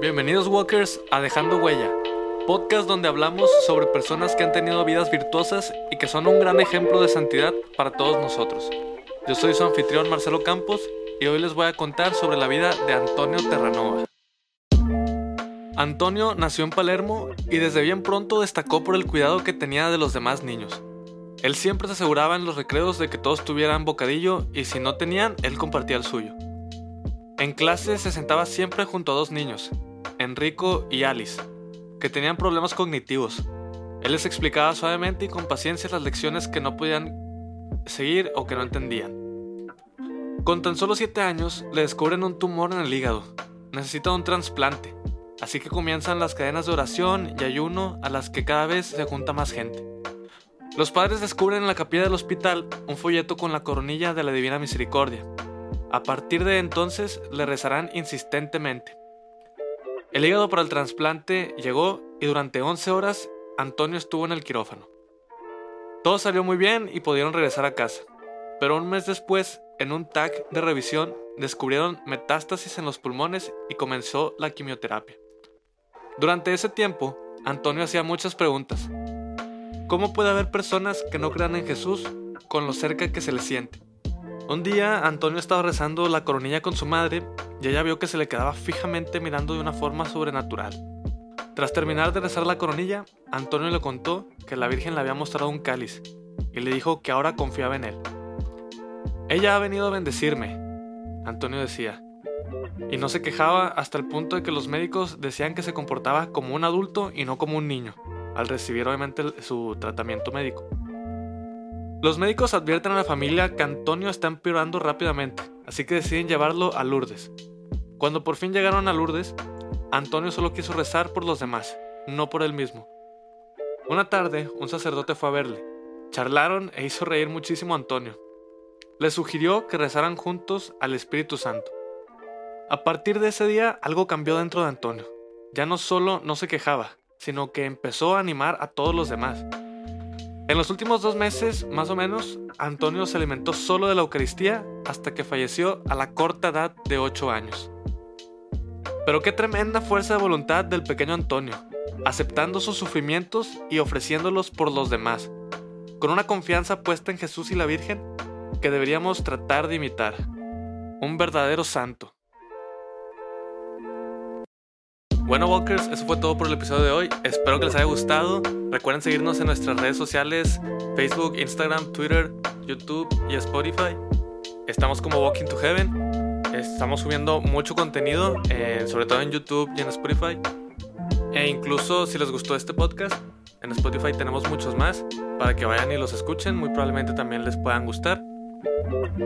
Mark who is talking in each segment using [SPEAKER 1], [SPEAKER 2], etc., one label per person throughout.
[SPEAKER 1] Bienvenidos Walkers a Dejando Huella, podcast donde hablamos sobre personas que han tenido vidas virtuosas y que son un gran ejemplo de santidad para todos nosotros. Yo soy su anfitrión Marcelo Campos y hoy les voy a contar sobre la vida de Antonio Terranova. Antonio nació en Palermo y desde bien pronto destacó por el cuidado que tenía de los demás niños. Él siempre se aseguraba en los recreos de que todos tuvieran bocadillo y si no tenían, él compartía el suyo. En clase se sentaba siempre junto a dos niños, Enrico y Alice, que tenían problemas cognitivos. Él les explicaba suavemente y con paciencia las lecciones que no podían seguir o que no entendían. Con tan solo 7 años le descubren un tumor en el hígado. Necesita un trasplante. Así que comienzan las cadenas de oración y ayuno a las que cada vez se junta más gente. Los padres descubren en la capilla del hospital un folleto con la coronilla de la Divina Misericordia. A partir de entonces le rezarán insistentemente. El hígado para el trasplante llegó y durante 11 horas Antonio estuvo en el quirófano. Todo salió muy bien y pudieron regresar a casa. Pero un mes después, en un TAC de revisión, descubrieron metástasis en los pulmones y comenzó la quimioterapia. Durante ese tiempo, Antonio hacía muchas preguntas. ¿Cómo puede haber personas que no crean en Jesús con lo cerca que se le siente? Un día Antonio estaba rezando la coronilla con su madre y ella vio que se le quedaba fijamente mirando de una forma sobrenatural. Tras terminar de rezar la coronilla, Antonio le contó que la Virgen le había mostrado un cáliz y le dijo que ahora confiaba en él. Ella ha venido a bendecirme, Antonio decía, y no se quejaba hasta el punto de que los médicos decían que se comportaba como un adulto y no como un niño al recibir obviamente su tratamiento médico. Los médicos advierten a la familia que Antonio está empeorando rápidamente, así que deciden llevarlo a Lourdes. Cuando por fin llegaron a Lourdes, Antonio solo quiso rezar por los demás, no por él mismo. Una tarde, un sacerdote fue a verle. Charlaron e hizo reír muchísimo a Antonio. Le sugirió que rezaran juntos al Espíritu Santo. A partir de ese día, algo cambió dentro de Antonio. Ya no solo no se quejaba, sino que empezó a animar a todos los demás. En los últimos dos meses, más o menos, Antonio se alimentó solo de la Eucaristía hasta que falleció a la corta edad de 8 años. Pero qué tremenda fuerza de voluntad del pequeño Antonio, aceptando sus sufrimientos y ofreciéndolos por los demás, con una confianza puesta en Jesús y la Virgen que deberíamos tratar de imitar. Un verdadero santo. Bueno, Walkers, eso fue todo por el episodio de hoy. Espero que les haya gustado. Recuerden seguirnos en nuestras redes sociales: Facebook, Instagram, Twitter, YouTube y Spotify. Estamos como Walking to Heaven. Estamos subiendo mucho contenido, eh, sobre todo en YouTube y en Spotify. E incluso si les gustó este podcast, en Spotify tenemos muchos más para que vayan y los escuchen. Muy probablemente también les puedan gustar.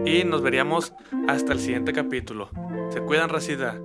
[SPEAKER 1] Y nos veríamos hasta el siguiente capítulo. Se cuidan, Racida.